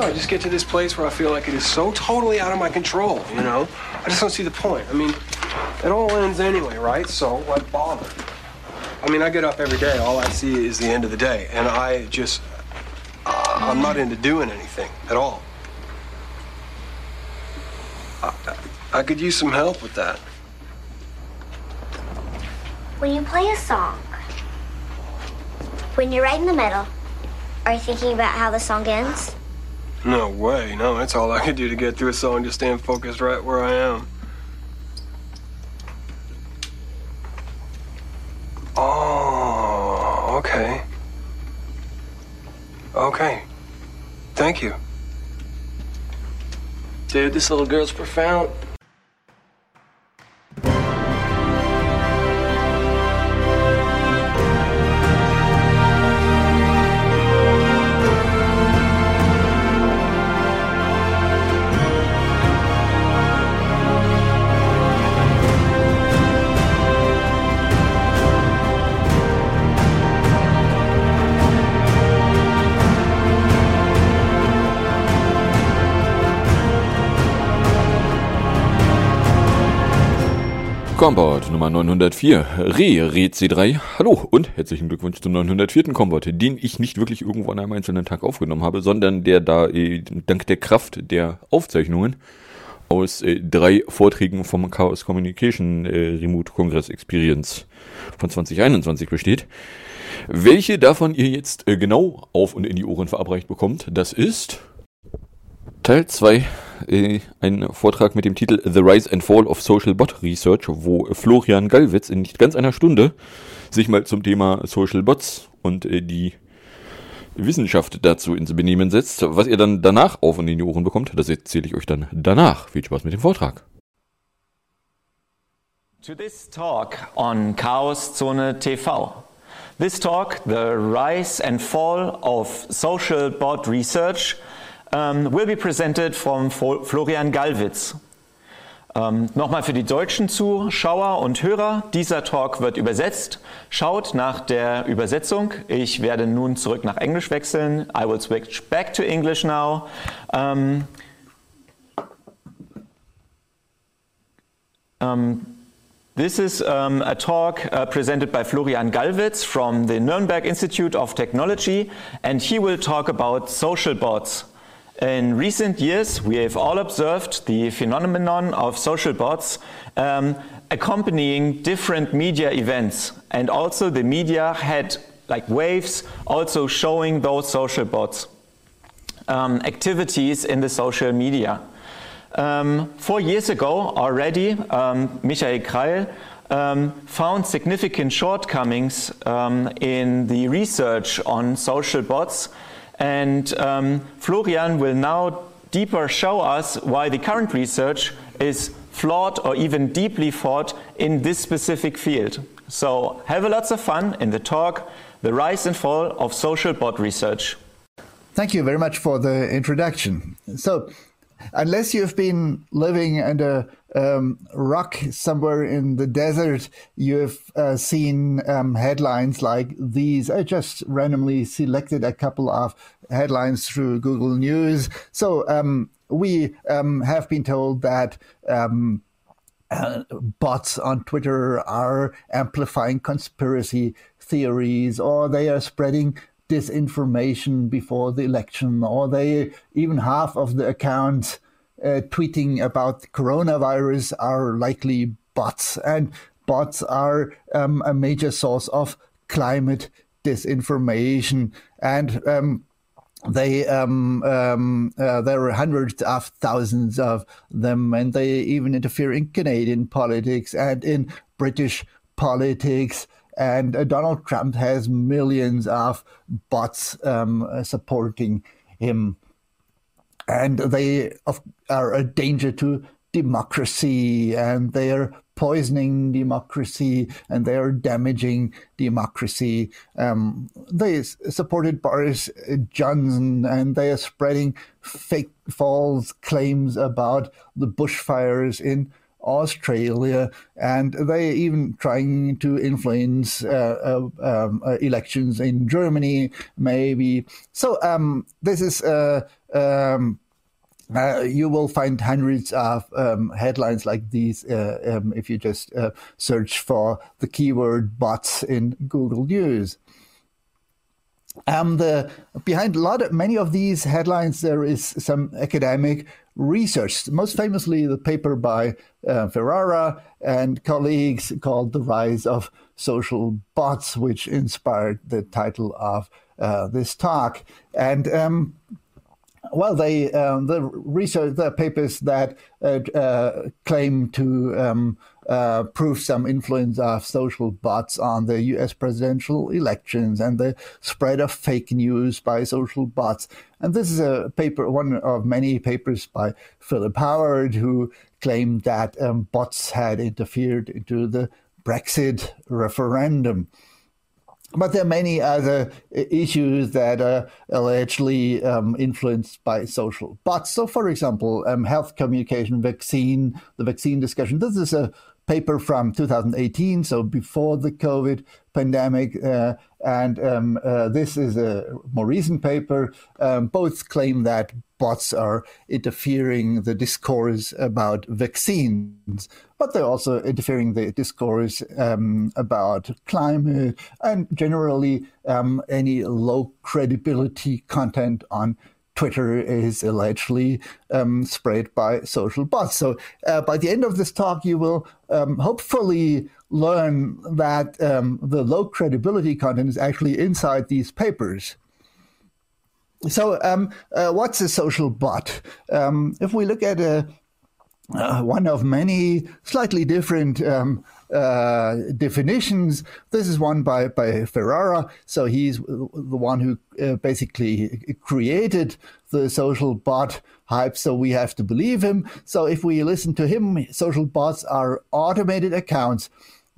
No, I just get to this place where I feel like it is so totally out of my control, you know? I just don't see the point. I mean, it all ends anyway, right? So why bother? I mean, I get up every day. All I see is the end of the day. And I just, uh, I'm not into doing anything at all. I, I could use some help with that. When you play a song, when you're right in the middle, are you thinking about how the song ends? No way. No, that's all I can do to get through a song, just staying focused right where I am. Oh, okay. Okay. Thank you. Dude, this little girl's profound. Combat Nummer 904, Re, Re C3. Hallo und herzlichen Glückwunsch zum 904. Combat, den ich nicht wirklich irgendwo an einem einzelnen Tag aufgenommen habe, sondern der da äh, dank der Kraft der Aufzeichnungen aus äh, drei Vorträgen vom Chaos Communication äh, Remote Congress Experience von 2021 besteht. Welche davon ihr jetzt äh, genau auf und in die Ohren verabreicht bekommt, das ist Teil 2, äh, ein Vortrag mit dem Titel The Rise and Fall of Social Bot Research, wo Florian Gallwitz in nicht ganz einer Stunde sich mal zum Thema Social Bots und äh, die Wissenschaft dazu ins Benehmen setzt. Was ihr dann danach auf und in die Ohren bekommt, das erzähle ich euch dann danach. Viel Spaß mit dem Vortrag. To this talk on Chaos Zone TV. This talk, The Rise and Fall of Social Bot Research, um, will be presented from Florian Gallwitz. Ähm, Nochmal für die deutschen Zuschauer und Hörer, dieser Talk wird übersetzt. Schaut nach der Übersetzung. Ich werde nun zurück nach Englisch wechseln. I will switch back to English now. Um, um, This is um, a talk uh, presented by Florian Gallwitz from the Nuremberg Institute of Technology, and he will talk about social bots. In recent years, we have all observed the phenomenon of social bots um, accompanying different media events. And also the media had like waves also showing those social bots um, activities in the social media. Um, four years ago already, um, Michael Kreil um, found significant shortcomings um, in the research on social bots and um, Florian will now deeper show us why the current research is flawed or even deeply flawed in this specific field. So have a lots of fun in the talk, The Rise and Fall of Social Bot Research. Thank you very much for the introduction. So unless you've been living under um, rock somewhere in the desert, you've uh, seen um, headlines like these. I just randomly selected a couple of headlines through Google News. So um, we um, have been told that. Um, uh, bots on Twitter are amplifying conspiracy theories, or they are spreading disinformation before the election, or they even half of the accounts uh, tweeting about coronavirus are likely bots, and bots are um, a major source of climate disinformation. And um, they um, um, uh, there are hundreds of thousands of them, and they even interfere in Canadian politics and in British politics. And uh, Donald Trump has millions of bots um, supporting him and they are a danger to democracy and they are poisoning democracy and they are damaging democracy. Um, they supported Boris Johnson and they are spreading fake false claims about the bushfires in Australia, and they're even trying to influence uh, uh, um, uh, elections in Germany, maybe. So um, this is. Um, uh, you will find hundreds of um, headlines like these uh, um, if you just uh, search for the keyword bots in Google News. Um, the behind a lot of many of these headlines, there is some academic research. Most famously, the paper by uh, Ferrara and colleagues called "The Rise of Social Bots," which inspired the title of uh, this talk. And um, well, they um, the research the papers that uh, uh, claim to um, uh, prove some influence of social bots on the U.S. presidential elections and the spread of fake news by social bots. And this is a paper, one of many papers by Philip Howard, who claimed that um, bots had interfered into the Brexit referendum. But there are many other issues that are allegedly um, influenced by social But So, for example, um, health communication, vaccine, the vaccine discussion. This is a paper from 2018, so before the COVID pandemic. Uh, and um, uh, this is a more recent paper. Um, both claim that bots are interfering the discourse about vaccines, but they're also interfering the discourse um, about climate and generally um, any low credibility content on Twitter is allegedly um, spread by social bots. So uh, by the end of this talk, you will um, hopefully learn that um, the low credibility content is actually inside these papers. So, um, uh, what's a social bot? Um, if we look at a, uh, one of many slightly different um, uh, definitions. This is one by, by Ferrara. So he's the one who uh, basically created the social bot hype. So we have to believe him. So if we listen to him, social bots are automated accounts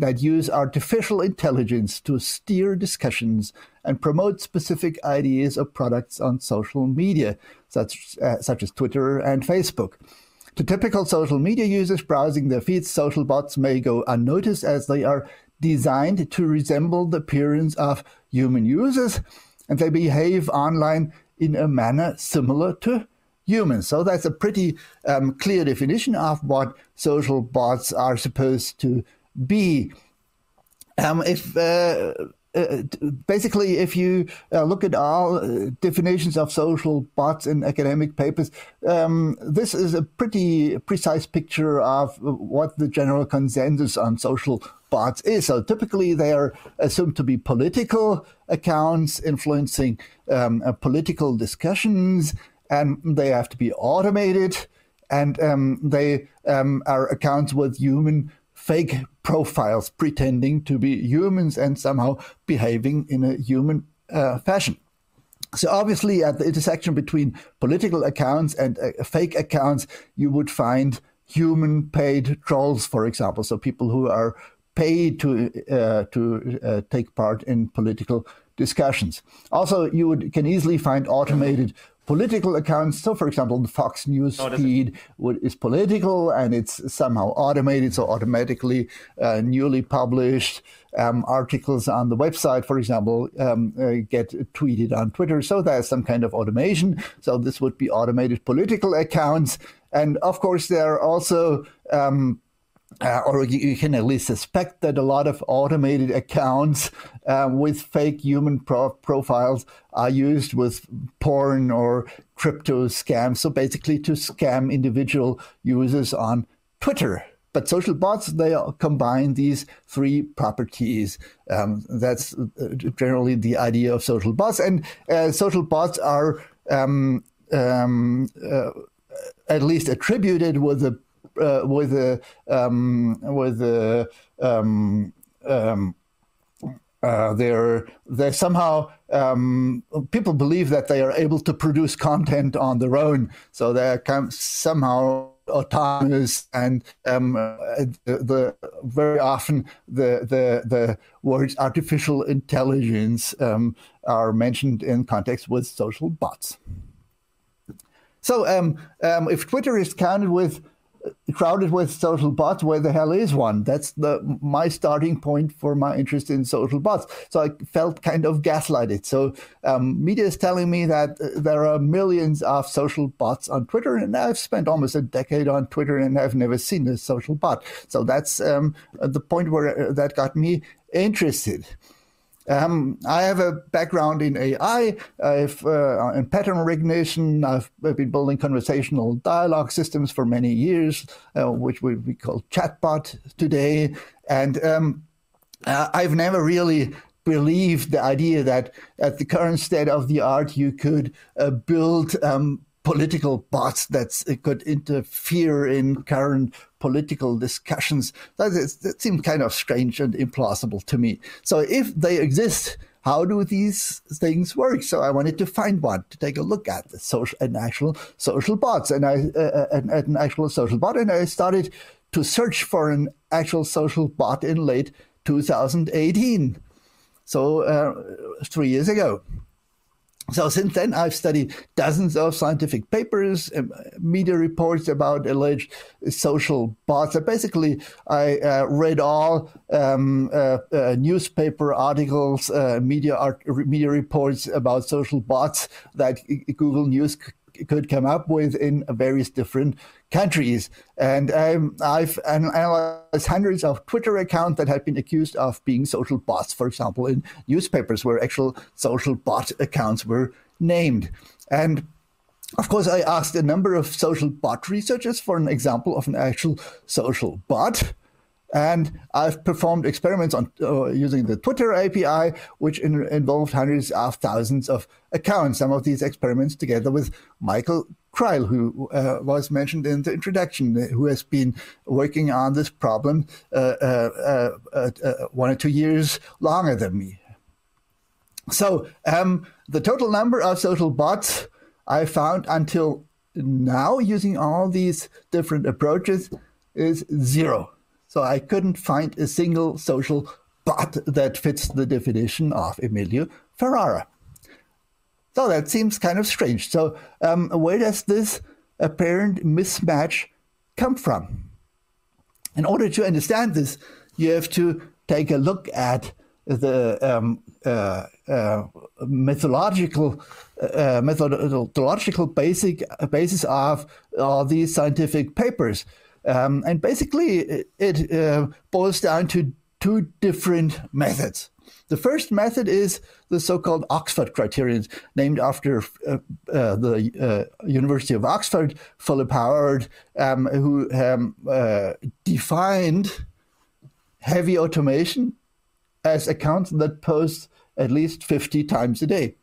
that use artificial intelligence to steer discussions and promote specific ideas or products on social media, such, uh, such as Twitter and Facebook. To typical social media users browsing their feeds, social bots may go unnoticed as they are designed to resemble the appearance of human users and they behave online in a manner similar to humans. So that's a pretty um, clear definition of what social bots are supposed to be. Um, if uh, uh, basically, if you uh, look at all uh, definitions of social bots in academic papers, um, this is a pretty precise picture of what the general consensus on social bots is. So typically, they are assumed to be political accounts influencing um, uh, political discussions, and they have to be automated, and um, they um, are accounts with human fake profiles pretending to be humans and somehow behaving in a human uh, fashion. So obviously, at the intersection between political accounts and uh, fake accounts, you would find human paid trolls, for example. So people who are paid to uh, to uh, take part in political discussions. Also, you would can easily find automated political accounts. So, for example, the Fox News oh, feed would, is political and it's somehow automated, so automatically uh, newly published um, articles on the website, for example, um, uh, get tweeted on Twitter. So there's some kind of automation. So this would be automated political accounts. And of course, there are also um, uh, or you can at least suspect that a lot of automated accounts uh, with fake human pro- profiles are used with porn or crypto scams. So basically, to scam individual users on Twitter. But social bots, they combine these three properties. Um, that's uh, generally the idea of social bots. And uh, social bots are um, um, uh, at least attributed with uh, with a um, with a um, um, uh, they're they somehow um, people believe that they are able to produce content on their own, so they're somehow autonomous and um, the, the, very often the the the words artificial intelligence um, are mentioned in context with social bots. So um, um, if Twitter is counted with crowded with social bots. Where the hell is one? That's the my starting point for my interest in social bots. So I felt kind of gaslighted. So um, media is telling me that uh, there are millions of social bots on Twitter, and I've spent almost a decade on Twitter, and I've never seen a social bot. So that's um, the point where uh, that got me interested. Um, I have a background in AI, I've, uh, in pattern recognition. I've, I've, been building conversational dialogue systems for many years, uh, which we, we call chatbot today. And um, uh, I've never really believed the idea that at the current state of the art, you could uh, build um, political bots that could interfere in current political discussions. That, is, that seems kind of strange and implausible to me. So if they exist, how do these things work? So I wanted to find one to take a look at the social, an actual social bots, and I uh, uh an, an actual social bot, and I started to search for an actual social bot in late 2018. So uh, three years ago. So since then, I've studied dozens of scientific papers, um, media reports about alleged social bots. So basically, I uh, read all um, uh, uh, newspaper articles, uh, media art, media reports about social bots that Google News could come up with in various different countries. And um, I've analyzed hundreds of Twitter accounts that have been accused of being social bots, for example, in newspapers where actual social bot accounts were named. And of course, I asked a number of social bot researchers for an example of an actual social bot. And I've performed experiments on uh, using the Twitter API, which in, involved hundreds of thousands of accounts. Some of these experiments together with Michael Kreil, who uh, was mentioned in the introduction, who has been working on this problem uh, uh, uh, uh one or two years longer than me. So um, the total number of social bots I found until now using all these different approaches is zero. So I couldn't find a single social bot that fits the definition of Emilio Ferrara. So that seems kind of strange. So um, where does this apparent mismatch come from? In order to understand this, you have to take a look at the um, uh, uh, uh, methodological basic basis of all these scientific papers. Um, and basically, it, uh, boils down to two different methods. The first method is the so-called Oxford criterion, named after uh, uh, the uh, University of Oxford, Philip Howard, um, who um, uh, defined heavy automation as accounts that post at least 50 times a day.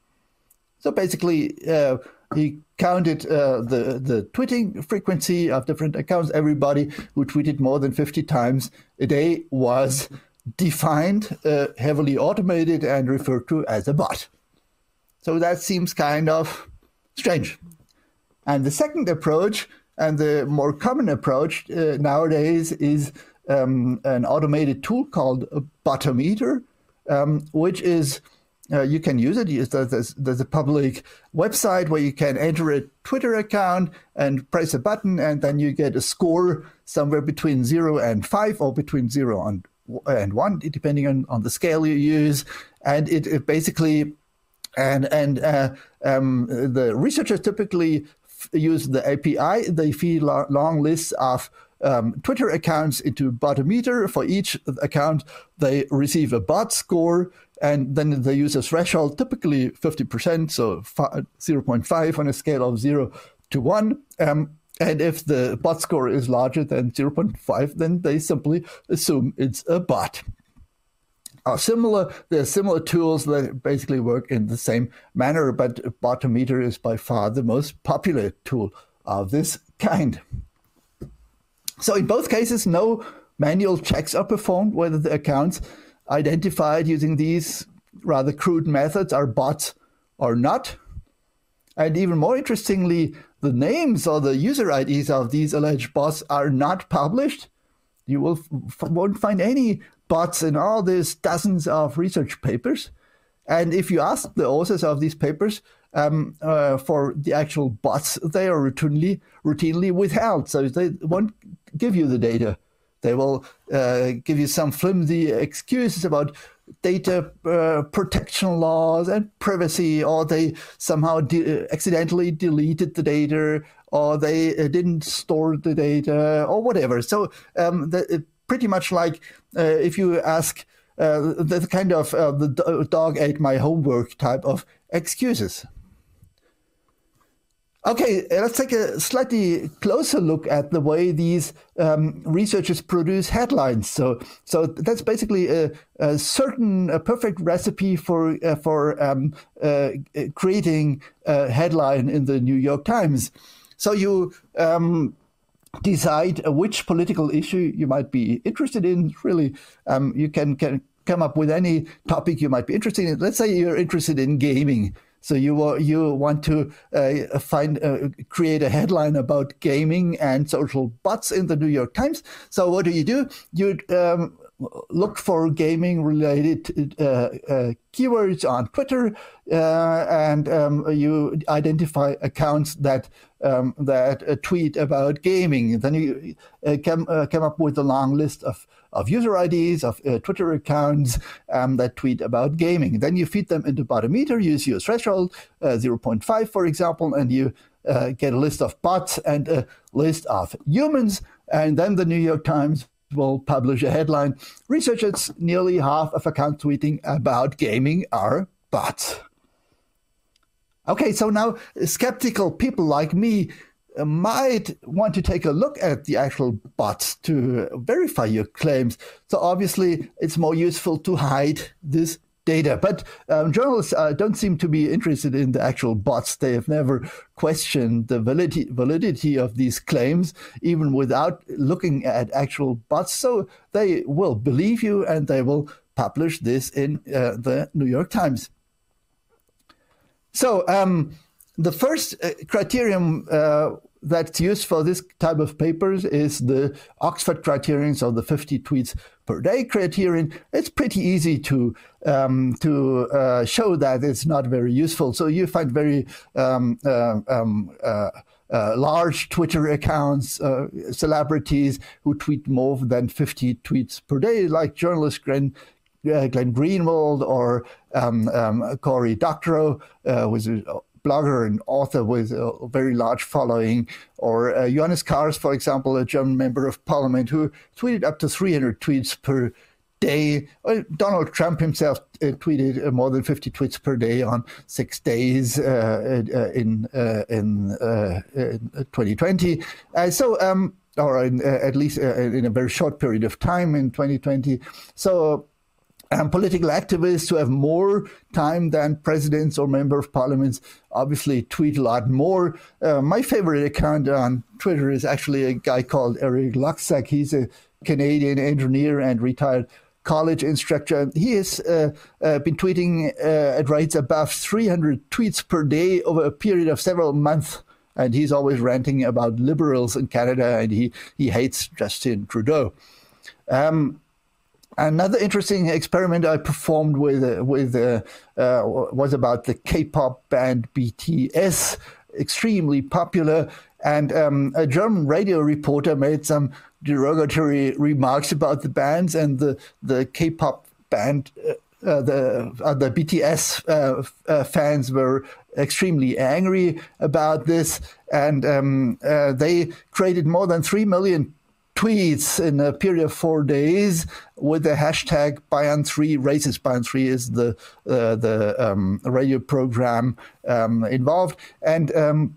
So basically, uh, he counted uh, the the tweeting frequency of different accounts. Everybody who tweeted more than 50 times a day was defined, uh, heavily automated, and referred to as a bot. So that seems kind of strange. And the second approach, and the more common approach uh, nowadays, is um, an automated tool called a Botometer, um, which is uh, you can use it. There's, there's, a public website where you can enter a Twitter account and press a button, and then you get a score somewhere between zero and five, or between zero and and one, depending on, on the scale you use. And it, it basically, and and uh, um, the researchers typically f- use the API. They feed lo- long lists of um, Twitter accounts into Botometer. For each account, they receive a bot score and then they use a threshold, typically 50%, so 0.5 on a scale of 0 to 1. Um, and if the bot score is larger than 0.5, then they simply assume it's a bot. Are similar, there are similar tools that basically work in the same manner, but Botometer is by far the most popular tool of this kind. So in both cases, no manual checks are performed whether the accounts identified using these rather crude methods are bots or not. And even more interestingly, the names or the user IDs of these alleged bots are not published. You will won't find any bots in all these dozens of research papers. And if you ask the authors of these papers um, uh, for the actual bots, they are routinely routinely withheld. So they won't give you the data. They will uh, give you some flimsy excuses about data uh, protection laws and privacy, or they somehow de- accidentally deleted the data, or they uh, didn't store the data, or whatever. So um, the, pretty much like uh, if you ask uh, the, kind of uh, the dog ate my homework type of excuses. Okay, let's take a slightly closer look at the way these um, researchers produce headlines. So, so that's basically a, a certain, a perfect recipe for uh, for um, uh, creating a headline in the New York Times. So you um, decide which political issue you might be interested in. Really, um, you can can come up with any topic you might be interested in. Let's say you're interested in gaming so you you want to uh, find uh, create a headline about gaming and social bots in the New York Times. So what do you do? You um, look for gaming related uh, uh, keywords on Twitter, uh, and um, you identify accounts that um, that uh, tweet about gaming. Then you come come up with a long list of of user IDs, of uh, Twitter accounts um, that tweet about gaming. Then you feed them into Botometer, you use your threshold, uh, 0.5, for example, and you uh, get a list of bots and a list of humans. And then the New York Times will publish a headline Researchers nearly half of accounts tweeting about gaming are bots. Okay, so now skeptical people like me might want to take a look at the actual bots to verify your claims. So obviously, it's more useful to hide this data. But um, journalists uh, don't seem to be interested in the actual bots. They have never questioned the validity, validity of these claims, even without looking at actual bots. So they will believe you and they will publish this in uh, the New York Times. So um, the first uh, criterion uh, that's used for this type of papers is the Oxford criterion, so the 50 tweets per day criterion. It's pretty easy to um, to uh, show that it's not very useful. So you find very um, uh, um, uh, uh large Twitter accounts, celebrities who tweet more than 50 tweets per day, like journalist Glenn uh, Glenn Greenwald or um, um, Cory Doctorow, uh, who's blogger and author with a very large following, or uh, Johannes Kahrs, for example, a German member of parliament who tweeted up to 300 tweets per day. Donald Trump himself uh, tweeted uh, more than 50 tweets per day on six days uh, uh in uh, in, in 2020. so. Um, or in, at least in a very short period of time in 2020. So um, political activists who have more time than presidents or member of parliaments obviously tweet a lot more. Uh, my favorite account on Twitter is actually a guy called Eric Luxack. He's a Canadian engineer and retired college instructor. He has uh, uh, been tweeting uh, at rates above 300 tweets per day over a period of several months. And he's always ranting about liberals in Canada and he, he hates Justin Trudeau. Um, Another interesting experiment I performed with uh, with uh, uh, was about the K-pop band BTS, extremely popular, and um, a German radio reporter made some derogatory remarks about the bands and the the K-pop band. Uh, the uh, the BTS uh, fans were extremely angry about this, and um, they created more than three million tweets in a period of four days with the hashtag Bayern3 Racist. Bayern3 is the uh, the um, radio program um, involved, and um,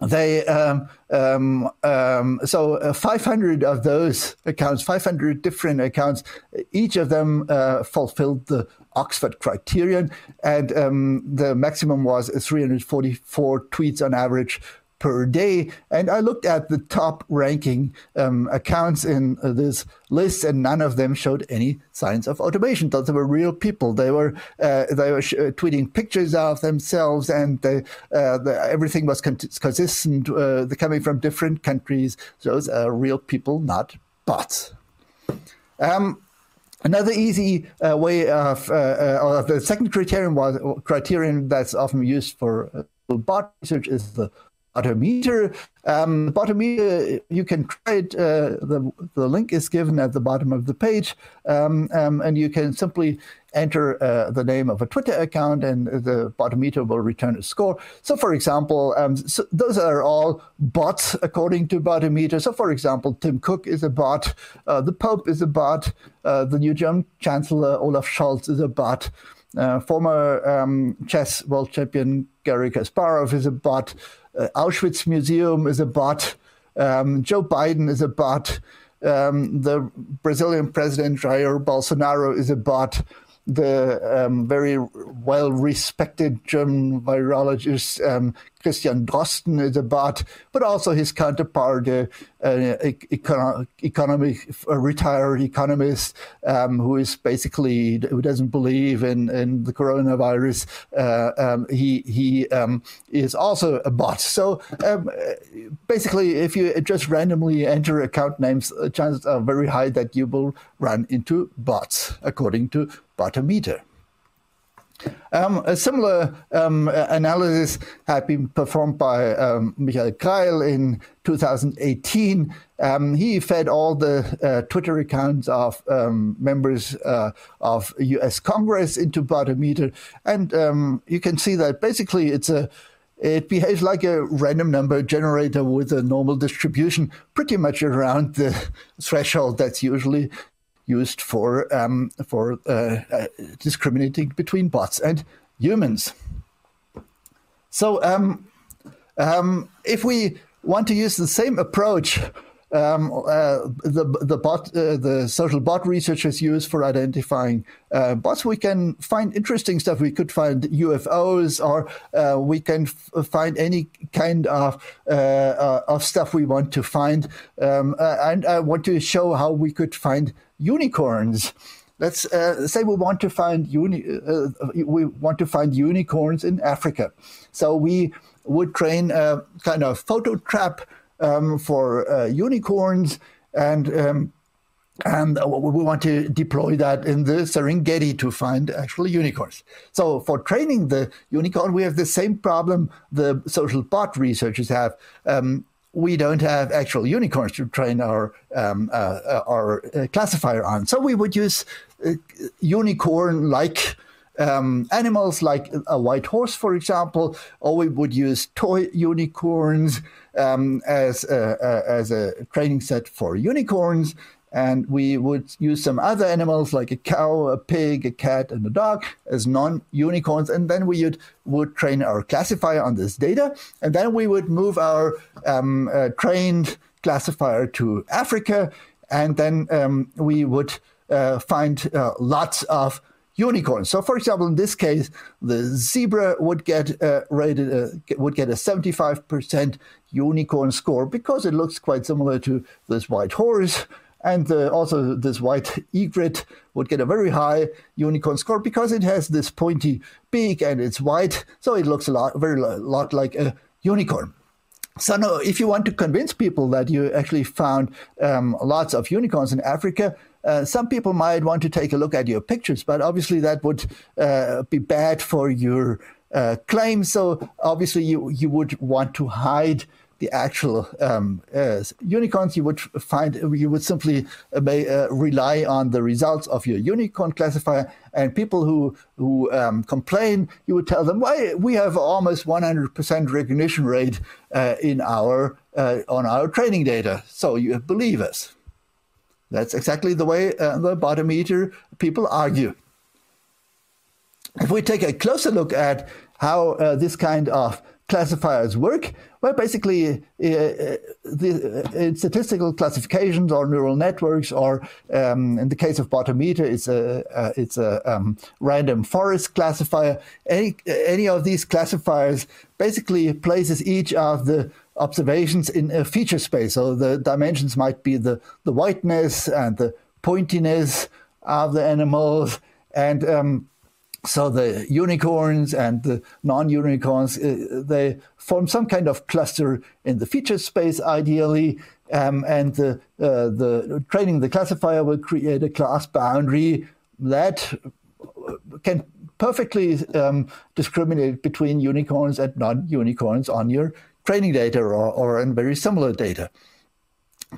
they um, um, um, so uh, 500 of those accounts, 500 different accounts, each of them uh, fulfilled the Oxford criterion, and the maximum was 344 tweets on average per day. And I looked at the top ranking um, accounts in uh, this list, and none of them showed any signs of automation. Those were real people. They were uh, they were sh- uh, tweeting pictures of themselves, and they, uh, the, everything was con- consistent. Uh, coming from different countries. Those are real people, not bots. Um, Another easy uh, way of, uh, uh, the second criterion was criterion that's often used for bot research is the Botometer. Um, you can try it. Uh, the, the link is given at the bottom of the page, um, um, and you can simply enter uh, the name of a Twitter account, and the Botometer will return a score. So, for example, um, so those are all bots according to Botometer. So, for example, Tim Cook is a bot, uh, the Pope is a bot, uh, the new German Chancellor Olaf Scholz is a bot. Uh, former um, chess world champion Garry Kasparov is a bot. Uh, Auschwitz Museum is a bot. Um, Joe Biden is a bot. Um, the Brazilian president Jair Bolsonaro is a bot. The um, very well respected German virologist um, Christian Drosten is a bot, but also his counterpart, uh, uh, econo- economic, a retired economist um, who is basically who doesn't believe in, in the coronavirus. Uh, um, he he um, is also a bot. So um, basically, if you just randomly enter account names, chances are very high that you will run into bots, according to Botometer. Um, a similar um, analysis had been performed by um, Michael Kreil in 2018. Um, he fed all the uh, Twitter accounts of um, members uh, of U.S. Congress into Botometer, and um, you can see that basically it's a it behaves like a random number generator with a normal distribution, pretty much around the threshold that's usually used for um, for uh, uh, discriminating between bots and humans. So um, um, if we want to use the same approach um, uh, the the bot uh, the social bot researchers use for identifying uh, bots. We can find interesting stuff. We could find UFOs, or uh, we can find any kind of uh, of stuff we want to find. Um, and I want to show how we could find unicorns. Let's say we want to find uni- we want to find unicorns in Africa. So we would train a kind of photo trap um, for uh, unicorns, and um, and we want to deploy that in the Serengeti to find actually unicorns. So for training the unicorn, we have the same problem the social bot researchers have. Um, we don't have actual unicorns to train our um, uh, our uh, classifier on. So we would use uh, unicorn-like um, animals like a white horse, for example, or we would use toy unicorns um, as, a, a, as a training set for unicorns. And we would use some other animals like a cow, a pig, a cat, and a dog as non unicorns. And then we would, would train our classifier on this data. And then we would move our um, uh, trained classifier to Africa. And then um, we would uh, find uh, lots of unicorns. So, for example, in this case, the zebra would get uh, rated uh, would get a 75% unicorn score because it looks quite similar to this white horse. And uh, also, this white egret would get a very high unicorn score because it has this pointy beak and it's white, so it looks a lot, very lot like a unicorn. So, if you want to convince people that you actually found um, lots of unicorns in Africa, uh, some people might want to take a look at your pictures, but obviously that would uh, be bad for your uh, claim. So obviously you you would want to hide the actual um, uh, unicorns. You would find you would simply uh, may, rely on the results of your unicorn classifier. And people who who um, complain, you would tell them, "Why we have almost 100% recognition rate in our on our training data, so you believe us." That's exactly the way uh, the Botometer people argue. If we take a closer look at how uh, this kind of classifiers work, well, basically, uh, uh the, uh, statistical classifications or neural networks, or um, in the case of Botometer, it's a uh, it's a um, random forest classifier. Any any of these classifiers basically places each of the observations in a feature space. So the dimensions might be the, the whiteness and the pointiness of the animals. And um, so the unicorns and the non-unicorns, uh, they form some kind of cluster in the feature space, ideally. Um, and the, uh, the training the classifier will create a class boundary that can perfectly um, discriminate between unicorns and non-unicorns on your training data or, or in very similar data.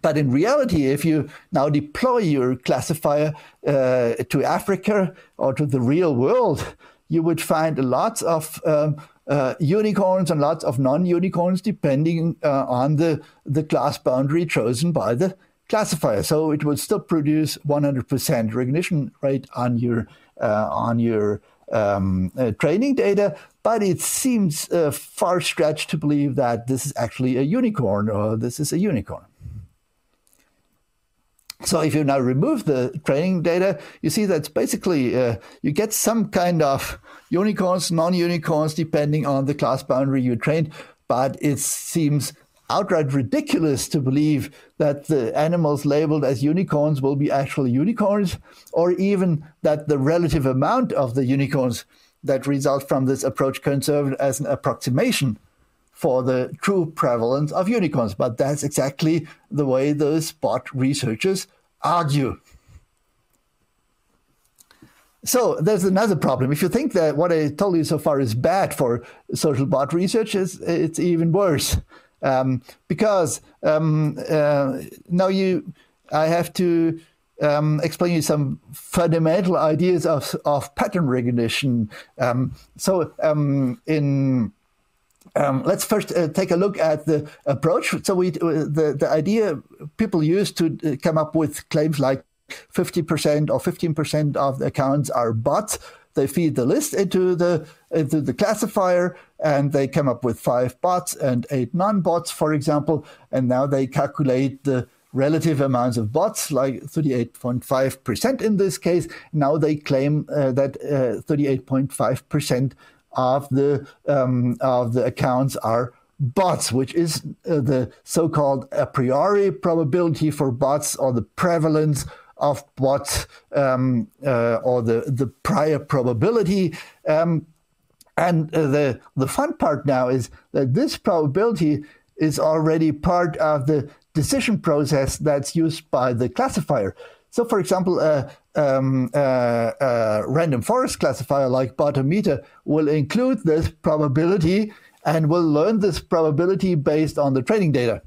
But in reality, if you now deploy your classifier uh, to Africa or to the real world, you would find lots of um, uh, unicorns and lots of non-unicorns depending uh, on the, the class boundary chosen by the classifier. So it would still produce 100% recognition rate on your uh, on your um, uh, training data, but it seems uh, far stretched to believe that this is actually a unicorn or this is a unicorn. So if you now remove the training data, you see that's basically uh, you get some kind of unicorns, non-unicorns, depending on the class boundary you trained. But it seems outright ridiculous to believe that the animals labeled as unicorns will be actual unicorns, or even that the relative amount of the unicorns that result from this approach can serve as an approximation for the true prevalence of unicorns. But that's exactly the way those bot researchers argue. So there's another problem. If you think that what I told you so far is bad for social bot research, it's, it's even worse. Um, because um, uh, now you, I have to um, explain you some fundamental ideas of, of pattern recognition. Um, so um, in um, let's first uh, take a look at the approach. So we, uh, the, the idea people use to uh, come up with claims like 50% or 15% of the accounts are bots. They feed the list into the into the classifier, and they come up with five bots and eight non-bots, for example. And now they calculate the relative amounts of bots, like 38.5% in this case. Now they claim uh, that 38.5% uh, of the um, of the accounts are bots, which is uh, the so-called a priori probability for bots or the prevalence of bots um, uh, or the the prior probability. Um, and uh, the the fun part now is that this probability is already part of the decision process that's used by the classifier. So, for example, a um, uh, uh, random forest classifier like Botometer will include this probability and will learn this probability based on the training data.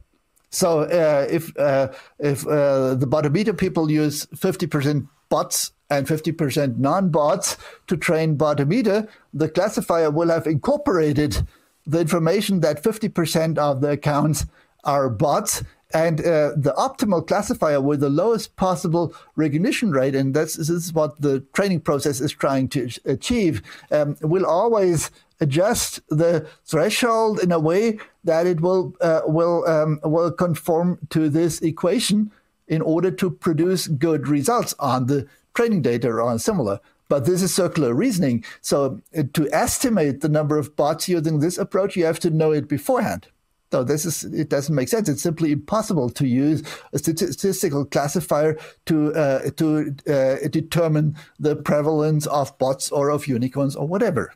So, uh, if uh, if uh, the Botometer people use 50% bots and 50% non-bots to train Botometer, the classifier will have incorporated the information that 50% of the accounts are bots and uh, the optimal classifier with the lowest possible recognition rate, and that's this is what the training process is trying to achieve, um, will always adjust the threshold in a way that it will uh, will um, will conform to this equation in order to produce good results on the training data or on similar. But this is circular reasoning. So uh, to estimate the number of bots using this approach, you have to know it beforehand. So this is it doesn't make sense. It's simply impossible to use a statistical classifier to uh, to uh, determine the prevalence of bots or of unicorns or whatever.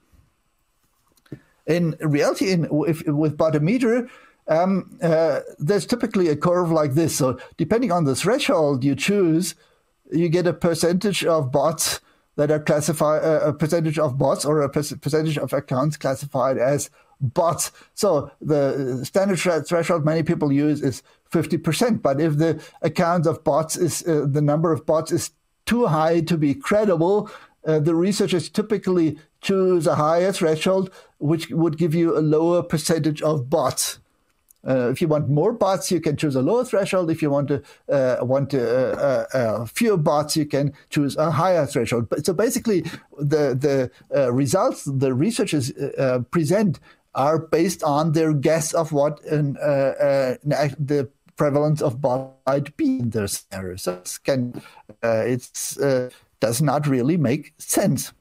In reality, in if, with Botometer, um, uh, there's typically a curve like this. So depending on the threshold you choose, you get a percentage of bots that are classified, uh, a percentage of bots or a percentage of accounts classified as bots. So the standard threshold many people use is 50%. But if the account of bots is, uh, the number of bots is too high to be credible, uh, the researchers typically choose a higher threshold, which would give you a lower percentage of bots. Uh, if you want more bots, you can choose a lower threshold. If you want to uh, want to, uh, uh, uh fewer bots, you can choose a higher threshold. But so basically, the the results the researchers present are based on their guess of what an, uh, uh, the prevalence of bot might be in their scenario. So it's can uh, it's does not really make sense.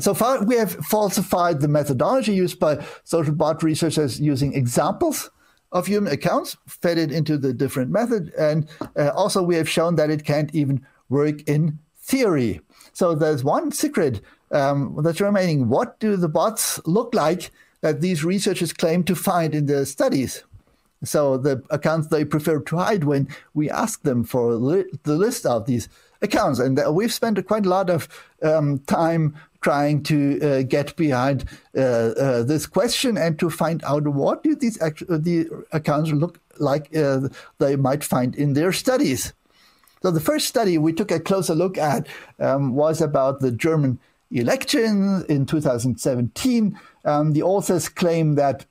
So far, we have falsified the methodology used by social bot researchers using examples of human accounts, fed it into the different method, and uh, also we have shown that it can't even work in theory. So there's one secret um, that's remaining. What do the bots look like that these researchers claim to find in their studies? So the accounts they prefer to hide when we ask them for li- the list of these accounts. And uh, we've spent quite a lot of um, time trying to uh, get behind uh, uh, this question and to find out what do these act- the accounts look like they might find in their studies. So the first study we took a closer look at um, was about the German election in 2017. Um, the authors claim that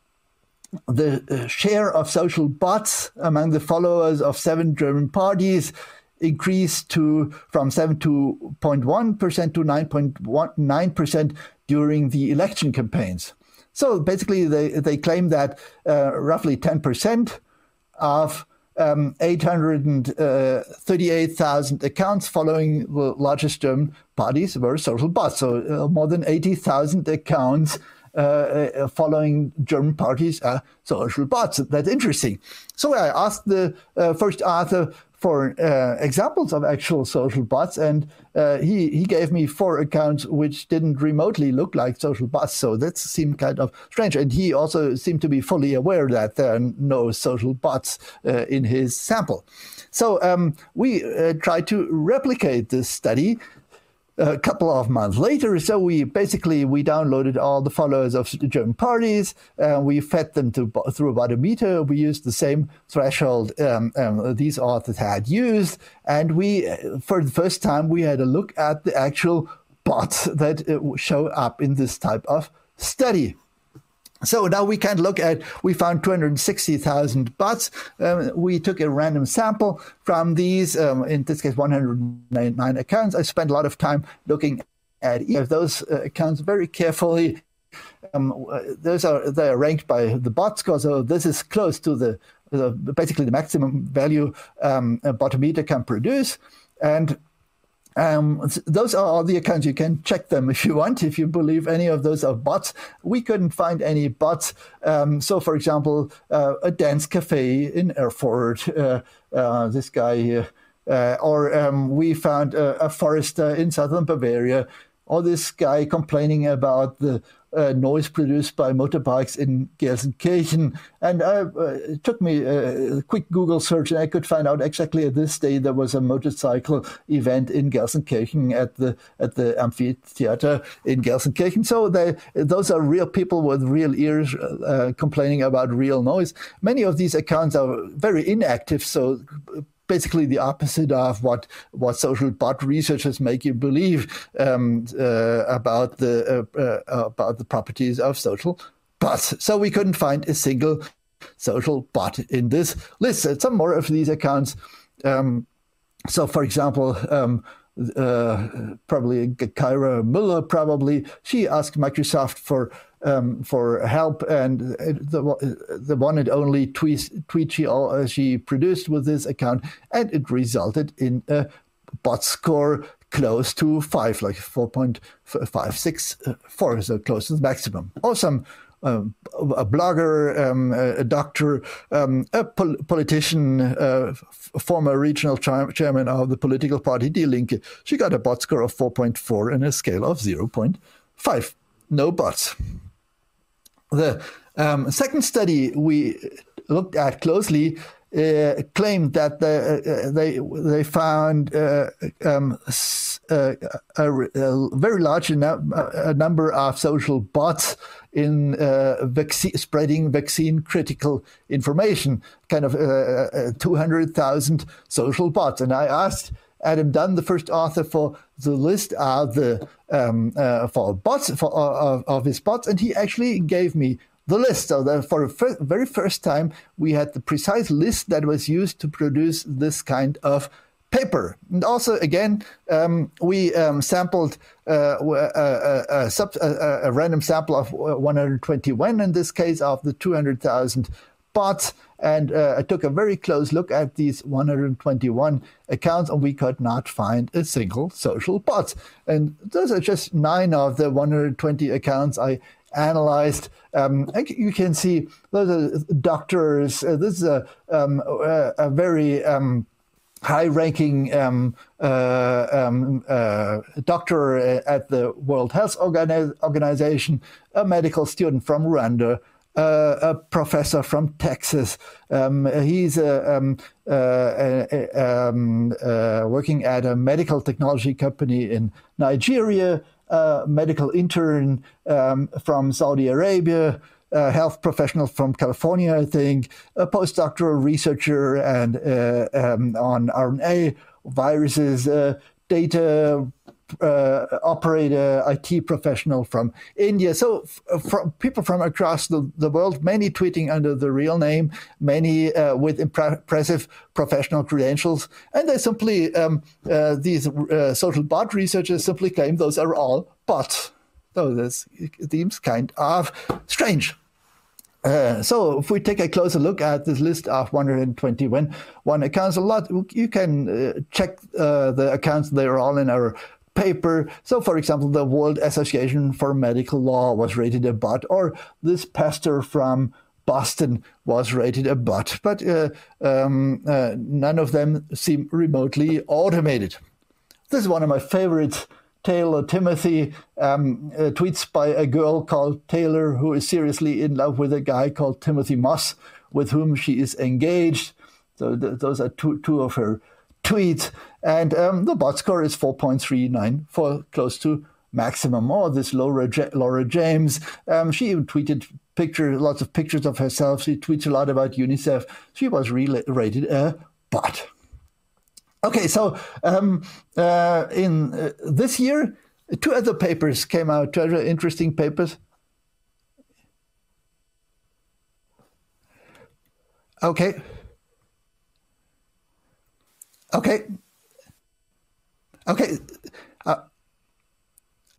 the uh, share of social bots among the followers of seven German parties increased to from 7.1% to 9.9% during the election campaigns. So basically, they, they claim that uh, roughly 10% of um, 838,000 accounts following the largest German parties were social bots. So uh, more than 80,000 accounts uh, uh, following German parties are social bots. That's interesting. So I asked the uh, first author for uh, examples of actual social bots, and uh, he he gave me four accounts which didn't remotely look like social bots. So that seemed kind of strange. And he also seemed to be fully aware that there are no social bots uh, in his sample. So um, we uh, tried to replicate this study a couple of months later. So we basically we downloaded all the followers of the German parties. and we fed them to, through a Botometer. We used the same threshold um, um, these authors had used, and we uh, for the first time we had a look at the actual bots that uh, show up in this type of study. So now we can look at, we found 260,000 bots. Um, we took a random sample from these, um, in this case, 199 accounts. I spent a lot of time looking at each of those uh, accounts very carefully. Um, those are, they are ranked by the bot score. So this is close to the, the basically the maximum value um, a Botometer can produce. And um, those are the accounts. You can check them if you want, if you believe any of those are bots. We couldn't find any bots. Um, so, for example, uh, a dance cafe in Erfurt, uh, uh, this guy here, uh, or um, we found a, a forester in southern Bavaria, or this guy complaining about the uh, noise produced by motorbikes in Gelsenkirchen. And uh, it took me a quick Google search, and I could find out exactly at this day there was a motorcycle event in Gelsenkirchen at the at the amphitheater in Gelsenkirchen. So they, those are real people with real ears uh, complaining about real noise. Many of these accounts are very inactive, so basically the opposite of what what social bot researchers make you believe um, uh, about the uh, uh, about the properties of social bots. So we couldn't find a single social bot in this list. Some more of these accounts. Um, so, for example. Um, uh, probably Kyra Müller, probably she asked Microsoft for um, for help. And the, the one and only tweet, tweet she, uh, she produced with this account, and it resulted in a bot score close to five, like 4.564, so close to the maximum. Awesome. Um, a blogger, um, a, doctor, um, a pol- politician, uh, f- former regional chairman of the political party Die Linke. She got a bot score of 4.4 and a scale of 0.5. No bots. The um, second study we looked at closely uh, claimed that the, uh, they they found uh, um, uh, a, a, very large a number of social bots in uh, spreading vaccine critical information, kind of uh, 200,000 social bots. And I asked Adam Dunn, the first author for the list of the um, uh, for bots for uh, of his bots, and he actually gave me the list. So that for the very first time, we had the precise list that was used to produce this kind of paper. And also, again, um, we um, sampled uh, a, a, a, a, random sample of 121 in this case of the 200,000 bots. And uh, I took a very close look at these 121 accounts, and we could not find a single social bot. And those are just nine of the 120 accounts I analyzed. Um, you can see those are doctors. Uh, this is a, um, a, very um, high-ranking um, uh, um, uh, doctor at the World Health Organi- Organization, a medical student from Rwanda, uh, a professor from Texas. Um, he's uh, um, uh, um, uh, working at a medical technology company in Nigeria. A medical intern um, from Saudi Arabia, a health professional from California, I think, a postdoctoral researcher and uh, um, on RNA viruses, uh, data uh, operator, IT professional from India. So, from people from across the, the world, many tweeting under the real name, many uh, with impre- impressive professional credentials. And they simply, um, uh, these uh, social bot researchers simply claim those are all bots. So, this seems kind of strange. Uh, so if we take a closer look at this list of 121 one accounts, a lot you can uh, check uh, the accounts; they are all in our paper. So, for example, the World Association for Medical Law was rated a bot, or this pastor from Boston was rated a bot, but uh, um, uh, none of them seem remotely automated. This is one of my favorites. Taylor Timothy um, uh, tweets by a girl called Taylor who is seriously in love with a guy called Timothy Moss, with whom she is engaged. So th- those are two, two of her tweets. And um, the bot score is 4.39 for close to maximum. Or oh, this Laura, J- Laura James, um, she even tweeted pictures, lots of pictures of herself. She tweets a lot about UNICEF. She was re- rated a bot. Okay, so um, uh, in uh, this year, two other papers came out, two other interesting papers. Okay. Okay. Okay. Uh,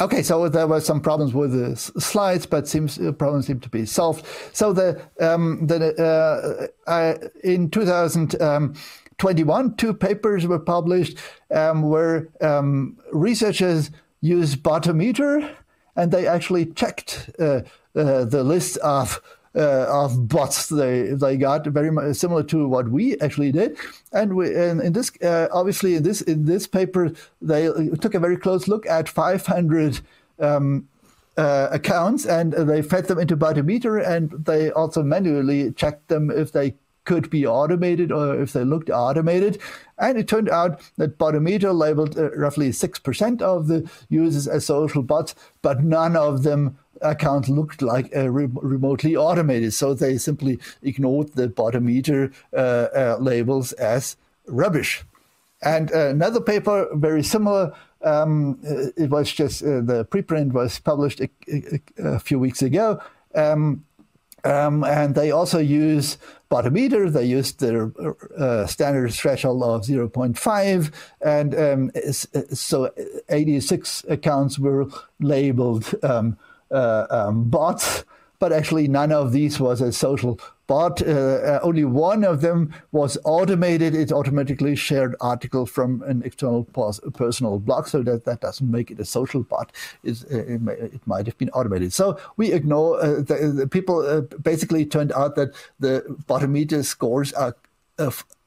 okay, so there were some problems with the slides, but seems uh, problems seem to be solved. So the um, the uh, uh in 2000. Um, 21, two papers were published um, where um, researchers used Botometer and they actually checked uh, uh, the list of uh, of bots they they got very much similar to what we actually did and we and in this uh, obviously in this in this paper they took a very close look at 500 um, uh, accounts and they fed them into Botometer and they also manually checked them if they could be automated or if they looked automated. And it turned out that Botometer labeled uh, roughly 6% of the users as social bots, but none of them accounts looked like re- remotely automated. So they simply ignored the Botometer uh, uh, labels as rubbish. And uh, another paper, very similar, um, it was just uh, the preprint was published a, a, a few weeks ago. Um, um, and they also use Botometer. They used their uh, standard threshold of 0.5. And um, so 86 accounts were labeled um, um, bots, but actually none of these was a social bot. Uh, uh, only one of them was automated. It automatically shared article from an external personal blog, so that, that doesn't make it a social bot. It's, uh, it, may, it, might have been automated. So we ignore uh, the, the, people. Uh, basically, turned out that the Botometer scores are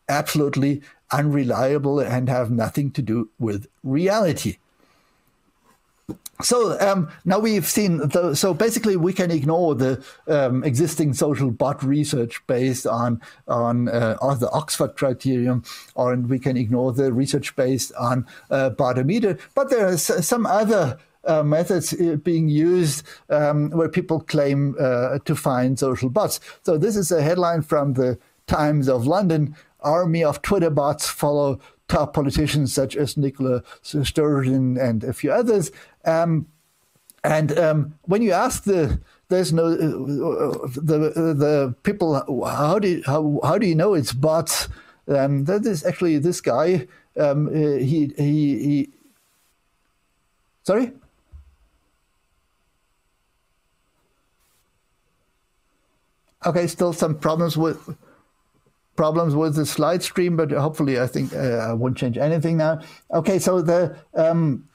absolutely unreliable and have nothing to do with reality so um, now we've seen the, so basically we can ignore the um, existing social bot research based on on, uh, the Oxford criterion, or and we can ignore the research based on uh, Botometer. But there are some other uh, methods uh, being used um, where people claim uh, to find social bots. So this is a headline from the Times of London. Army of Twitter bots follow top politicians such as Nicola Sturgeon and a few others. Um, and um, when you ask the there's no uh, the the people how do you, how how do you know it's bots? Um, that is actually this guy. Um, he he he. Sorry. Okay, still some problems with problems with the slide stream, but hopefully I think uh, I won't change anything now. Okay, so the um,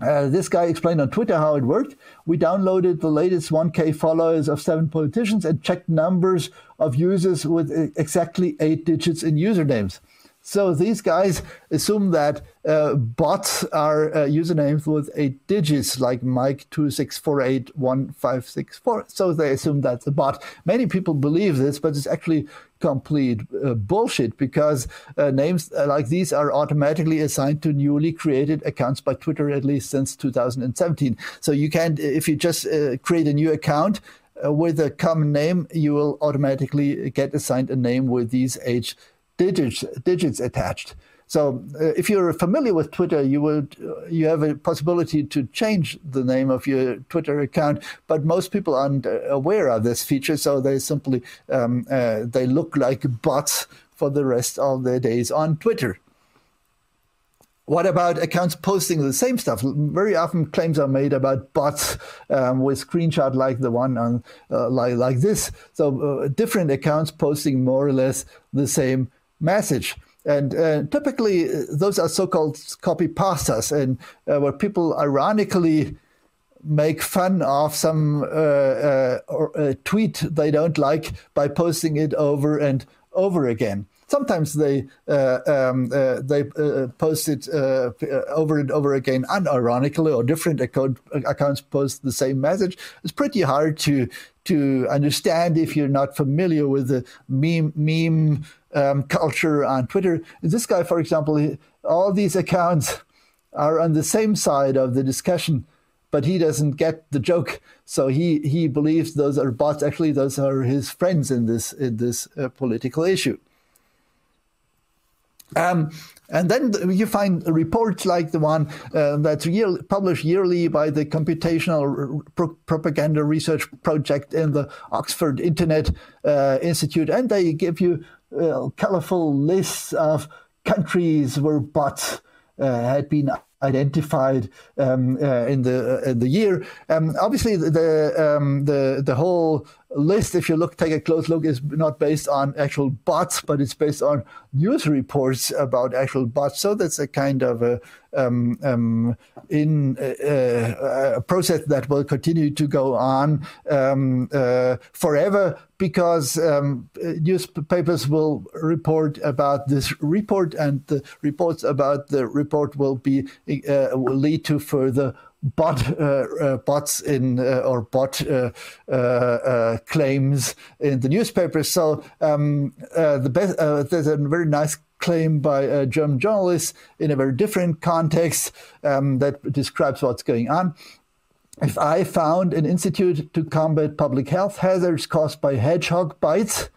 uh, this guy explained on Twitter how it worked. We downloaded the latest 1K followers of seven politicians and checked numbers of users with exactly eight digits in usernames. So these guys assume that uh, bots are uh, usernames with eight digits, like Mike two six four eight one five six four. So they assume that's a bot. Many people believe this, but it's actually complete uh, bullshit because uh, names uh, like these are automatically assigned to newly created accounts by Twitter, at least since 2017. So you can't, if you just uh, create a new account. with a common name, you will automatically get assigned a name with these eight digits digits attached. So uh, if you're familiar with Twitter, you would uh, you have a possibility to change the name of your Twitter account, but most people aren't uh, aware of this feature, so they simply um, uh, they look like bots for the rest of their days on Twitter. What about accounts posting the same stuff? Very often claims are made about bots um, with screenshot like the one on uh, like like this. So uh, different accounts posting more or less the same message. And uh, typically, uh, those are so-called copy pastas, and uh, where people ironically make fun of some uh, uh, tweet they don't like by posting it over and over again. Sometimes they uh, um, they post it over and over again unironically, or different account, accounts post the same message. It's pretty hard to to understand if you're not familiar with the meme meme um, culture on Twitter. This guy, for example, all these accounts are on the same side of the discussion, but he doesn't get the joke. So he he believes those are bots. Actually, those are his friends in this in this uh, political issue. Um, and then you find reports like the one uh, that's year, published yearly by the Computational Pro Propaganda Research Project in the Oxford Internet uh, Institute, and they give you uh, colorful lists of countries where bots uh, had been identified um, uh, in the uh, in the year. Um, obviously, the um, the the whole list, if you look take a close look, is not based on actual bots, but it's based on news reports about actual bots. So that's a kind of a um, um, in uh, a process that will continue to go on um, uh, forever because um, newspapers will report about this report, and the reports about the report will be uh, will lead to further bot uh, uh, bots in uh, or bot claims in the newspapers. So um, the best, there's a very nice claim by a German journalist in a very different context um, that describes what's going on. If I found an institute to combat public health hazards caused by hedgehog bites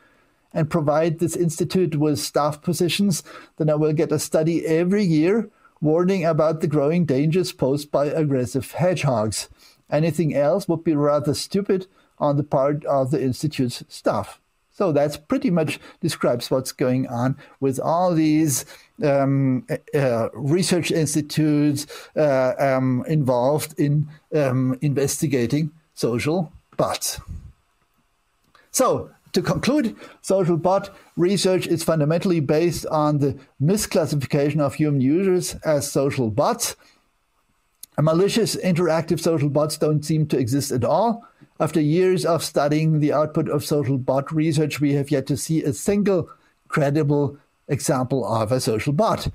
and provide this institute with staff positions, then I will get a study every year warning about the growing dangers posed by aggressive hedgehogs. Anything else would be rather stupid on the part of the Institute's staff. So that's pretty much describes what's going on with all these um, uh, research institutes uh, um, involved in um, investigating social bots. So to conclude, social bot research is fundamentally based on the misclassification of human users as social bots. Malicious interactive social bots don't seem to exist at all. After years of studying the output of social bot research, we have yet to see a single credible example of a social bot.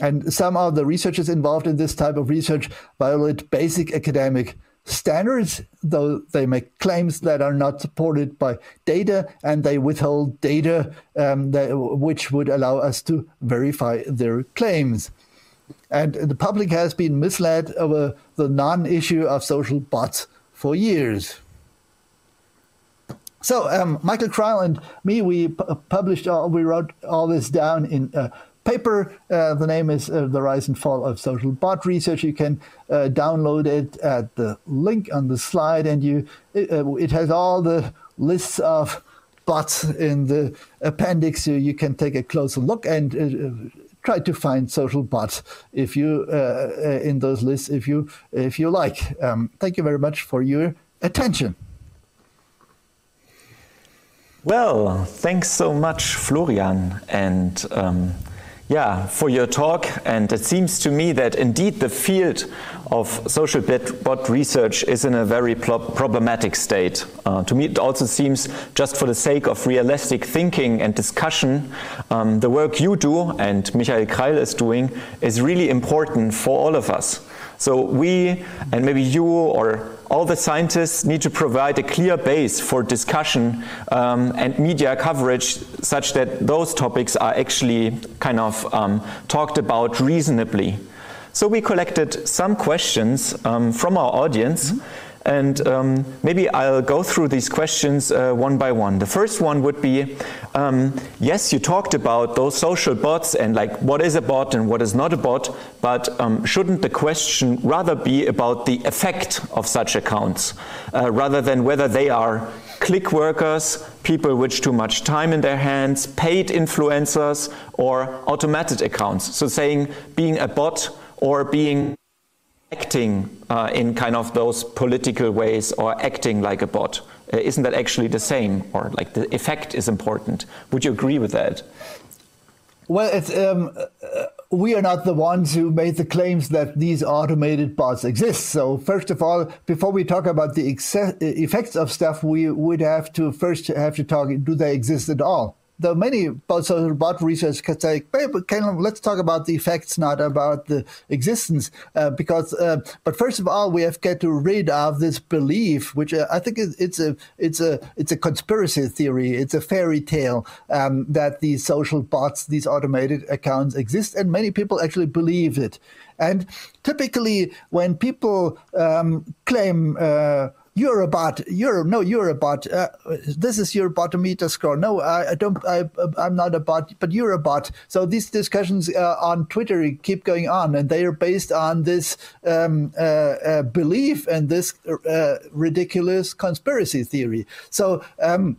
And some of the researchers involved in this type of research violate basic academic standards, though they make claims that are not supported by data, and they withhold data um, that, which would allow us to verify their claims. And the public has been misled over the non issue of social bots for years. So um, Michael Kreil and me, we published all, we wrote all this down in uh, paper. Uh, the name is uh, The Rise and Fall of Social Bot Research. You can uh, download it at the link on the slide, and you it, uh, it, has all the lists of bots in the appendix. So you can take a closer look and uh, try to find social bots if you uh, in those lists if you if you like. Um, thank you very much for your attention. Well, thanks so much, Florian, and. Um, yeah, for your talk. And it seems to me that indeed the field of social bot research is in a very problematic state. Uh, to me, it also seems, just for the sake of realistic thinking and discussion, um, the work you do and Michael Kreil is doing is really important for all of us. So we, and maybe you or all the scientists need to provide a clear base for discussion um, and media coverage such that those topics are actually kind of um, talked about reasonably. So we collected some questions um, from our audience. Mm -hmm. And um, maybe I'll go through these questions uh, one by one. The first one would be um, yes, you talked about those social bots and like what is a bot and what is not a bot, but um, shouldn't the question rather be about the effect of such accounts uh, rather than whether they are click workers, people with too much time in their hands, paid influencers, or automated accounts? So saying being a bot or being acting uh, in kind of those political ways or acting like a bot. Uh, isn't that actually the same? Or like the effect is important? Would you agree with that? Well, um, uh, we are not the ones who made the claims that these automated bots exist. So, first of all, before we talk about the effects of stuff, we would have to first have to talk: do they exist at all? The many so bot research can say, can, let's talk about the effects, not about the existence, uh, because. Uh, but first of all, we have got to rid of this belief, which uh, I think is, it's a it's a it's a conspiracy theory. It's a fairy tale um, that these social bots, these automated accounts exist, and many people actually believe it. And typically, when people um, claim you're a bot. You're no, you're a bot. Uh, this is your botometer score. No, I, I, don't. I, I'm not a bot, but you're a bot. So these discussions uh, on Twitter keep going on, and they are based on this um, uh, uh belief and this uh, ridiculous conspiracy theory. So. Um,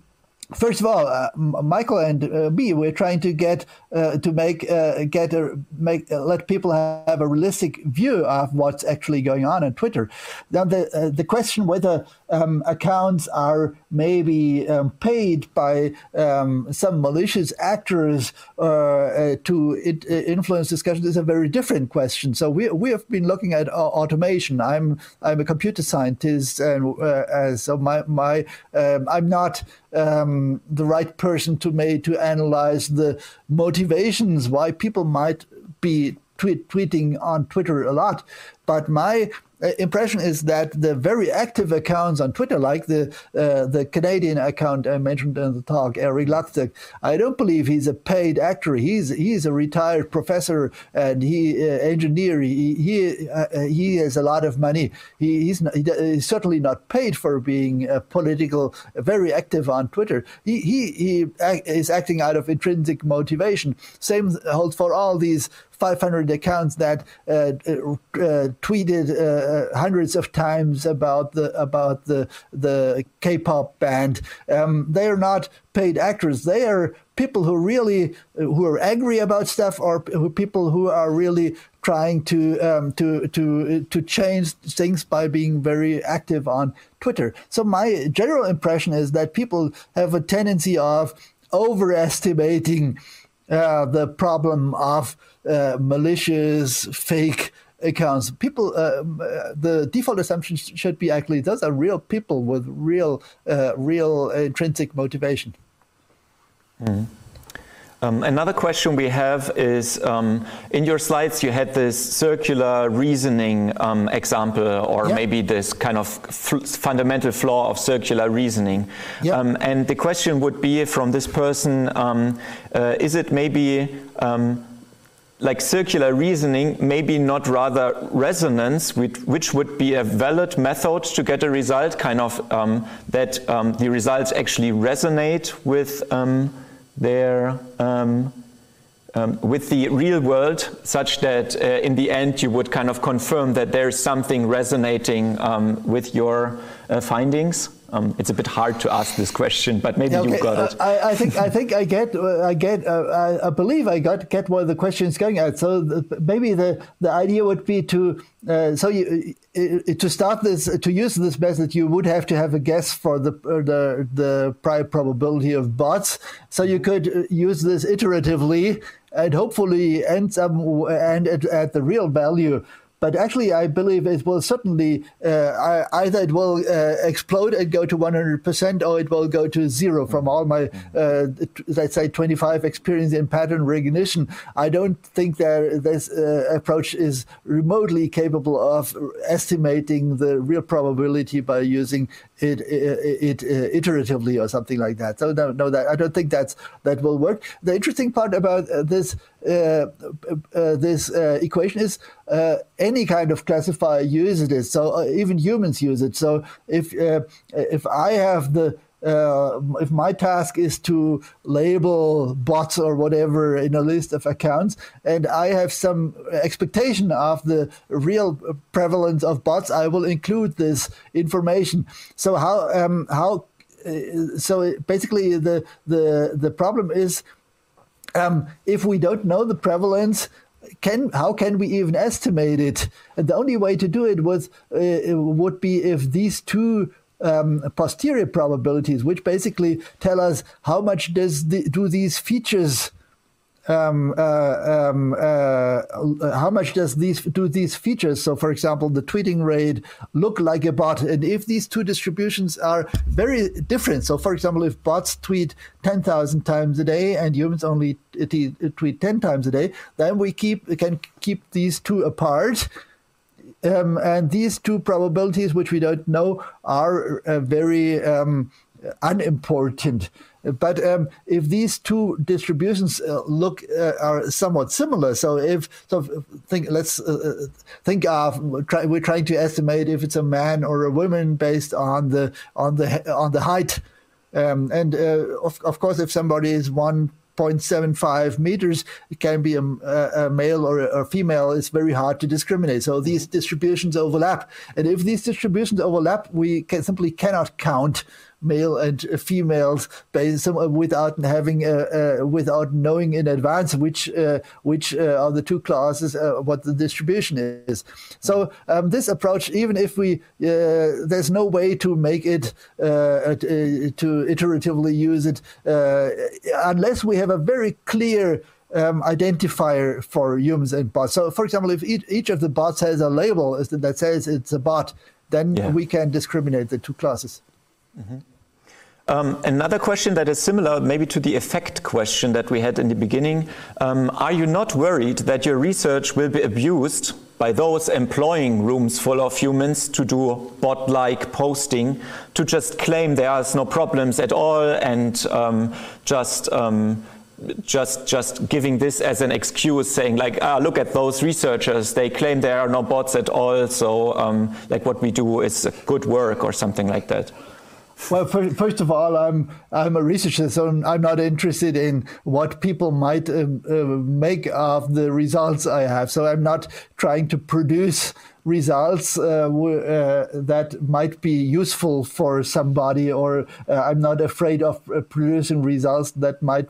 First of all, uh, Michael and uh, me, we're trying to get uh, to make uh, get a, make uh, let people have a realistic view of what's actually going on on Twitter. Now, the uh, the question whether um, accounts are maybe um, paid by um, some malicious actors to it, influence discussion is a very different question. So we we have been looking at automation. I'm I'm a computer scientist, and so my my um, I'm not um, the right person to make to analyze the motivations why people might be tweet, tweeting on Twitter a lot. But my uh, impression is that the very active accounts on Twitter, like the uh, the Canadian account I mentioned in the talk, Eric Lutzig, I don't believe he's a paid actor. He's he's a retired professor and he uh, engineer. He he, uh, he has a lot of money. He, he's, not, he's certainly not paid for being political, very active on Twitter. He he he is acting out of intrinsic motivation. Same holds for all these 500 accounts that uh, uh, tweeted uh, hundreds of times about the about the the K-pop band. Um, they are not paid actors. They are people who really who are angry about stuff, or who, people who are really trying to um, to to to change things by being very active on Twitter. So my general impression is that people have a tendency of overestimating uh, the problem of uh, malicious, fake accounts. People, uh, uh, the default assumption should be actually those are real people with real, uh, real intrinsic motivation. Mm. Um, another question we have is um, in your slides you had this circular reasoning um, example or yeah. maybe this kind of fundamental flaw of circular reasoning. Yeah. Um, and the question would be from this person um, uh, is it maybe um, like circular reasoning, maybe not rather resonance, which, would be a valid method to get a result, kind of um, that um, the results actually resonate with um, their um, um, with the real world, such that uh, in the end you would kind of confirm that there's something resonating um, with your uh, findings. Um, it's a bit hard to ask this question, but maybe okay. you got it. Uh, I, I, think I think I get I get uh, I, believe I got get where the question is going at. So the, maybe the the idea would be to uh, so you to start this to use this method you would have to have a guess for the uh, the the prior probability of bots. So you could use this iteratively and hopefully end up and at, at the real value but actually, I believe it will certainly uh, either it will uh, explode and go to 100%, or it will go to zero. From all my, uh, let's say, 25 experience in pattern recognition, I don't think that this uh, approach is remotely capable of estimating the real probability by using it, it, it uh, iteratively or something like that. So no, no, that I don't think that's that will work. The interesting part about uh, this uh, uh, this uh, equation is any kind of classifier uses it. So even humans use it. So if if I have the uh, if my task is to label bots or whatever in a list of accounts, and I have some expectation of the real prevalence of bots, I will include this information. So how um, how uh, so basically the the the problem is um, if we don't know the prevalence, can how can we even estimate it? And the only way to do it was uh, would be if these two um, posterior probabilities, which basically tell us how much does the, do these features um, uh, um, uh, how much does these do these features? So, for example, the tweeting rate look like a bot, and if these two distributions are very different. So, for example, if bots tweet ten thousand times a day and humans only tweet ten times a day, then we keep can keep these two apart. Um, and these two probabilities, which we don't know, are uh, very um, unimportant. But um, if these two distributions uh, look uh, are somewhat similar, so if so, think let's uh, uh, think of try, we're trying to estimate if it's a man or a woman based on the on the on the height, um, and uh, of of course if somebody is one 0.75 meters, it can be a, a male or a, a, female. It's very hard to discriminate. So these mm-hmm. distributions overlap. And if these distributions overlap, we can, simply cannot count male and females based without having uh, uh, without knowing in advance which uh, which uh, are the two classes uh, what the distribution is so um, this approach even if we uh, there's no way to make it to iteratively use it unless we have a very clear um, identifier for humans and bots. So, for example, if each, each of the bots has a label that says it's a bot, then yeah. we can discriminate the two classes. Mm-hmm. Um, another question that is similar, maybe to the effect question that we had in the beginning. Um, are you not worried that your research will be abused by those employing rooms full of humans to do bot like posting to just claim there is no problems at all and um, just um, just just giving this as an excuse saying like ah look at those researchers they claim there are no bots at all so um, like what we do is good work or something like that well, first of all, I'm I'm a researcher, so I'm not interested in what people might uh, uh, make of the results I have. So I'm not trying to produce results uh, uh that might be useful for somebody, or uh, I'm not afraid of uh, producing results that might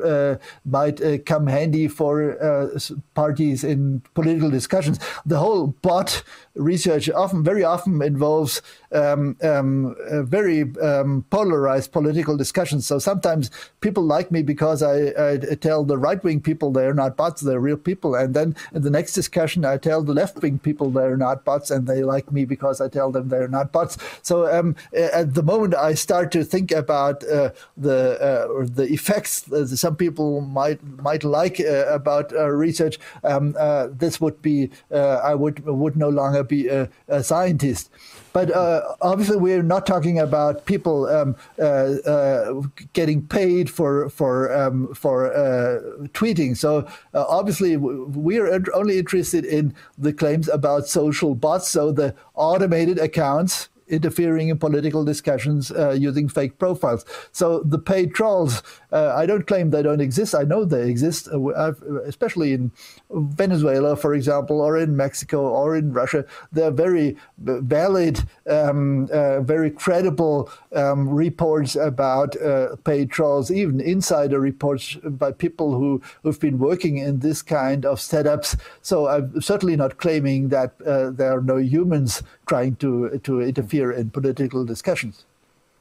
uh, might uh, come handy for uh, parties in political discussions. The whole bot research often, very often involves um, um, very um, polarized political discussions. So sometimes people like me because I, I tell the right wing people they're not bots, they're real people. And then in the next discussion, I tell the left wing people they're not bots and they like me because I tell them they're not bots. So um, at the moment I start to think about uh, the, uh, the effects, uh, some people might, might like uh, about uh, research, um, uh, this would be, I would, would no longer be a, a scientist. But uh, obviously, we're not talking about people um, uh, uh, getting paid for for um, for uh, tweeting. So uh, obviously, we are only interested in the claims about social bots, so the automated accounts interfering in political discussions uh, using fake profiles. So the paid trolls, uh, I don't claim they don't exist. I know they exist, uh, especially in Venezuela, for example, or in Mexico or in Russia. They're very valid, um, uh, very credible um, reports about uh, paid trolls, even insider reports by people who, who've been working in this kind of setups. So I'm certainly not claiming that uh, there are no humans trying to, to interfere in political discussions.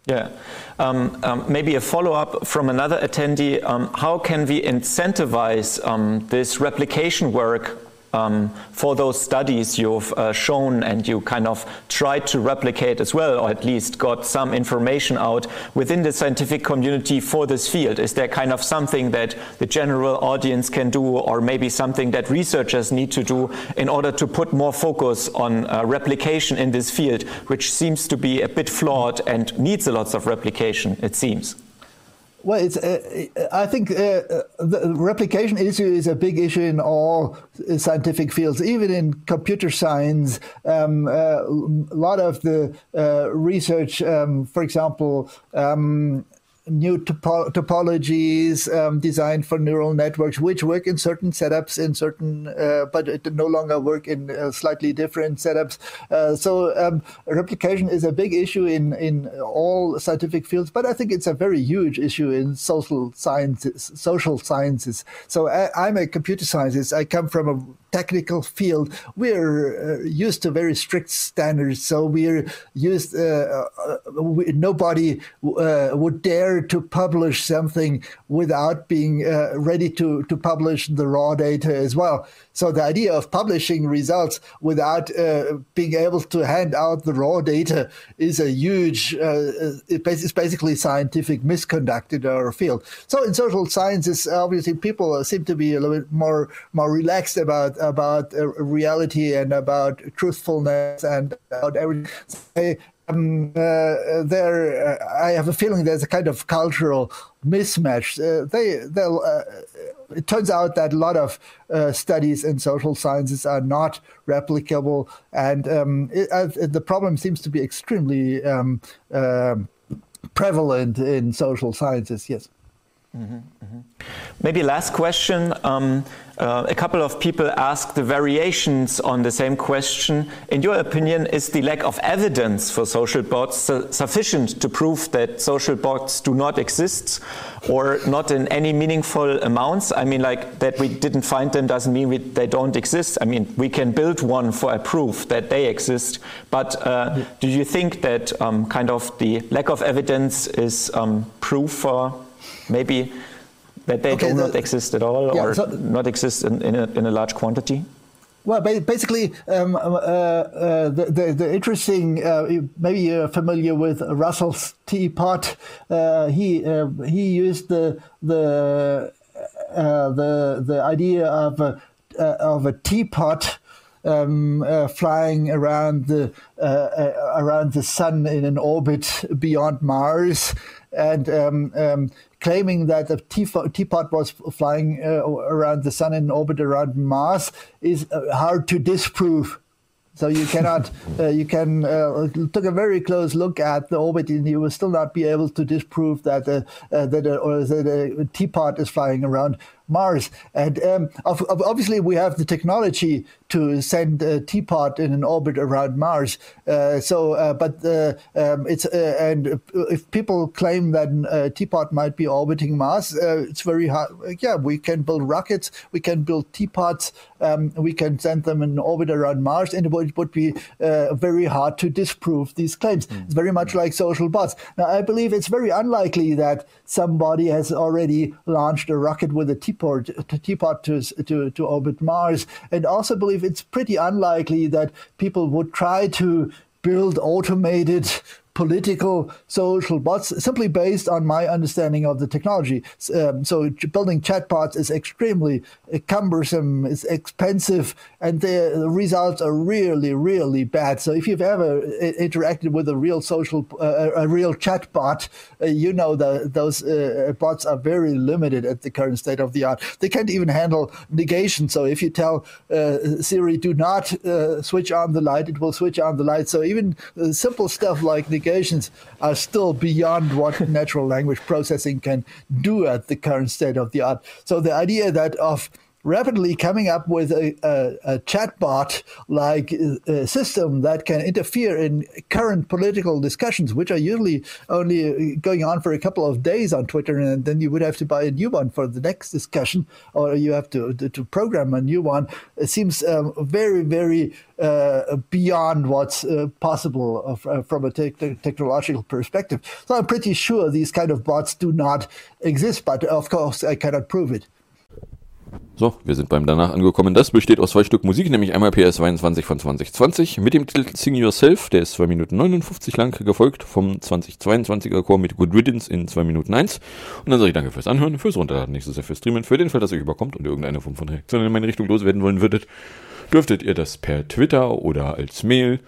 Yeah. Um, um, maybe a follow up from another attendee. Um, how can we incentivize um, this replication work um, for those studies you've uh, shown and you kind of tried to replicate as well, or at least got some information out within the scientific community for this field? Is there kind of something that the general audience can do, or maybe something that researchers need to do in order to put more focus on uh, replication in this field, which seems to be a bit flawed and needs a lot of replication, it seems? Well, it's. Uh, I think uh, the replication issue is a big issue in all scientific fields, even in computer science. Um, uh, a lot of the uh, research, um, for example, um, new topo- topologies um, designed for neural networks, which work in certain setups, in certain, uh, but it no longer work in uh, slightly different setups. Uh, so um, replication is a big issue in in all scientific fields, but I think it's a very huge issue in social sciences. Social sciences. So I, I'm a computer scientist. I come from a technical field, we're uh, used to very strict standards. So we're used, uh, uh, we, nobody uh, would dare to publish something without being uh, ready to, to publish the raw data as well. So the idea of publishing results without uh, being able to hand out the raw data is a huge, it's basically scientific misconduct in our field. So in social sciences, obviously people seem to be a little bit more, more relaxed about about uh, reality and about truthfulness and about everything. Um, uh, there, uh, I have a feeling there's a kind of cultural mismatch. Uh, they, uh, it turns out that a lot of uh, studies in social sciences are not replicable, and um, it, the problem seems to be extremely um, um prevalent in social sciences. Yes. Mm-hmm, mm-hmm. Maybe last question. Um, uh, a couple of people asked the variations on the same question. In your opinion, is the lack of evidence for social bots su sufficient to prove that social bots do not exist or not in any meaningful amounts? I mean, like that we didn't find them doesn't mean we, they don't exist. I mean, we can build one for a proof that they exist. But uh, do you think that um, kind of the lack of evidence is um, proof for maybe that they okay, do the, not exist at all yeah, or so, not exist in, in, a, in a large quantity? Well, basically, um, uh, uh, the, the, the, interesting, uh, maybe you're familiar with Russell's teapot. Uh, he uh, he used the the uh, the the idea of a of a teapot um, flying around the around the sun in an orbit beyond Mars, and um, um, claiming that the teapot was flying uh, around the sun in orbit around Mars is uh, hard to disprove. So you cannot, uh, you can uh, took a very close look at the orbit, and you will still not be able to disprove that uh, uh that or that a teapot is flying around Mars. And um, obviously, we have the technology to send a teapot in an orbit around Mars. Uh, so, uh, but uh, um, it's uh, and if people claim that a teapot might be orbiting Mars, uh, it's very hard. Yeah, we can build rockets, we can build teapots, um, we can send them in orbit around Mars, and it would, would be uh, very hard to disprove these claims. Mm. It's very much like social bots. Now, I believe it's very unlikely that somebody has already launched a rocket with a teapot, teapot to, to, to orbit Mars, and also believe it's pretty unlikely that people would try to build automated political social bots simply based on my understanding of the technology. Um, so building chatbots is extremely cumbersome, it's expensive, and the results are really, really bad. So if you've ever interacted with a real social, uh, a real chatbot, uh, you know that those uh, bots are very limited at the current state of the art. They can't even handle negation. So if you tell uh, Siri, do not uh, switch on the light, it will switch on the light. So even simple stuff like negations are still beyond what natural language processing can do at the current state of the art. So the idea that of rapidly coming up with a, a, a chatbot like uh, system that can interfere in current political discussions, which are usually only going on for a couple of days on Twitter, and then you would have to buy a new one for the next discussion, or you have to to, program a new one. It seems um, very, very uh, beyond what's uh, possible uh, from a te technological perspective. So I'm pretty sure these kind of bots do not exist, but of course I cannot prove it. So, wir sind beim Danach angekommen. Das besteht aus zwei Stück Musik, nämlich einmal PS22 von 2020 mit dem Titel Sing Yourself, der ist 2 Minuten 59 lang, gefolgt vom 2022er Chor mit Good Riddance in 2 Minuten 1. Und dann sage ich danke fürs Anhören, fürs Runterladen, nächstes Jahr fürs Streamen, für den Fall, dass euch überkommt und irgendeine Form von Reaktion in meine Richtung loswerden wollen würdet, dürftet ihr das per Twitter oder als Mail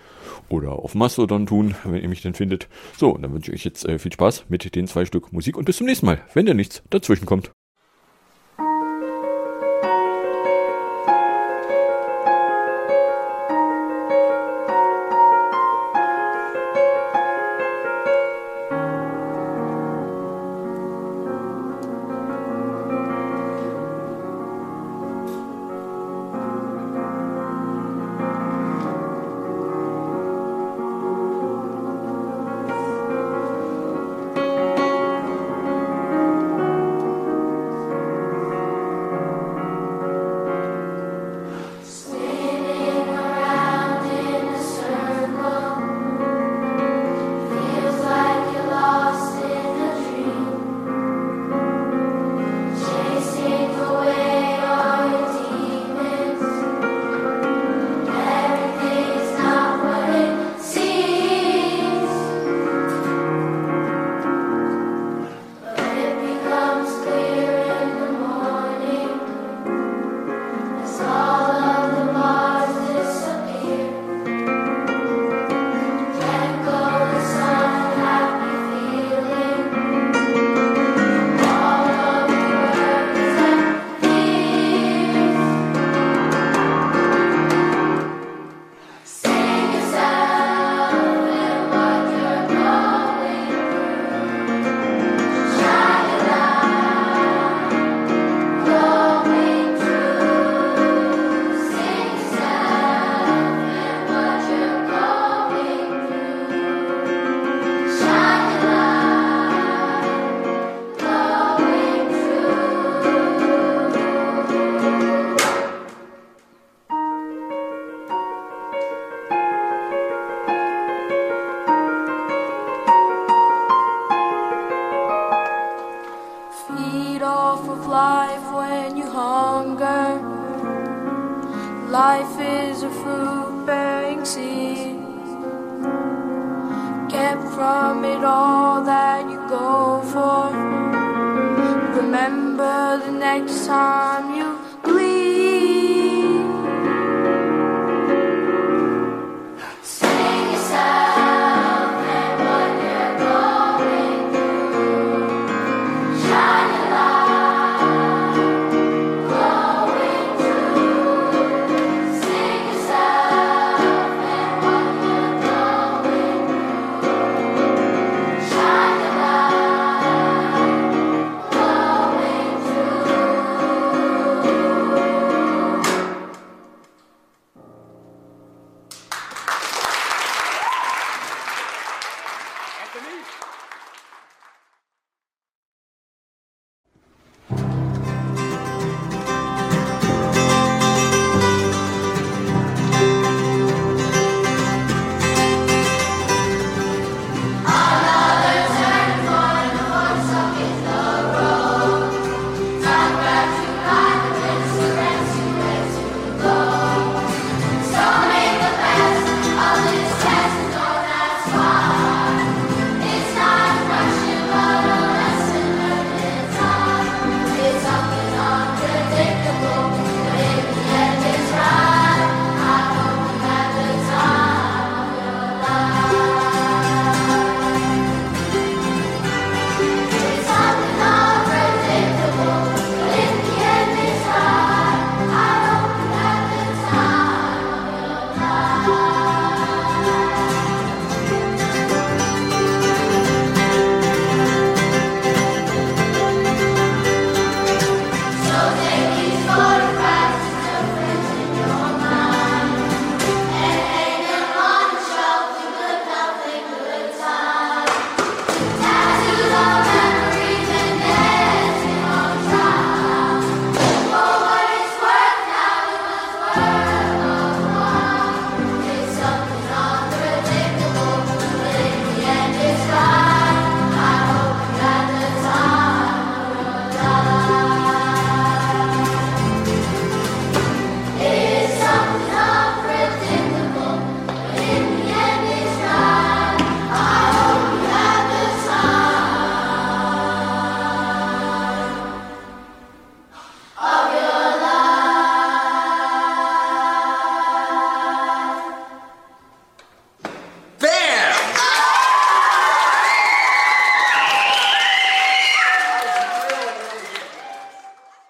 oder auf Mastodon tun, wenn ihr mich denn findet. So, und dann wünsche ich euch jetzt äh, viel Spaß mit den zwei Stück Musik und bis zum nächsten Mal, wenn da nichts dazwischen kommt.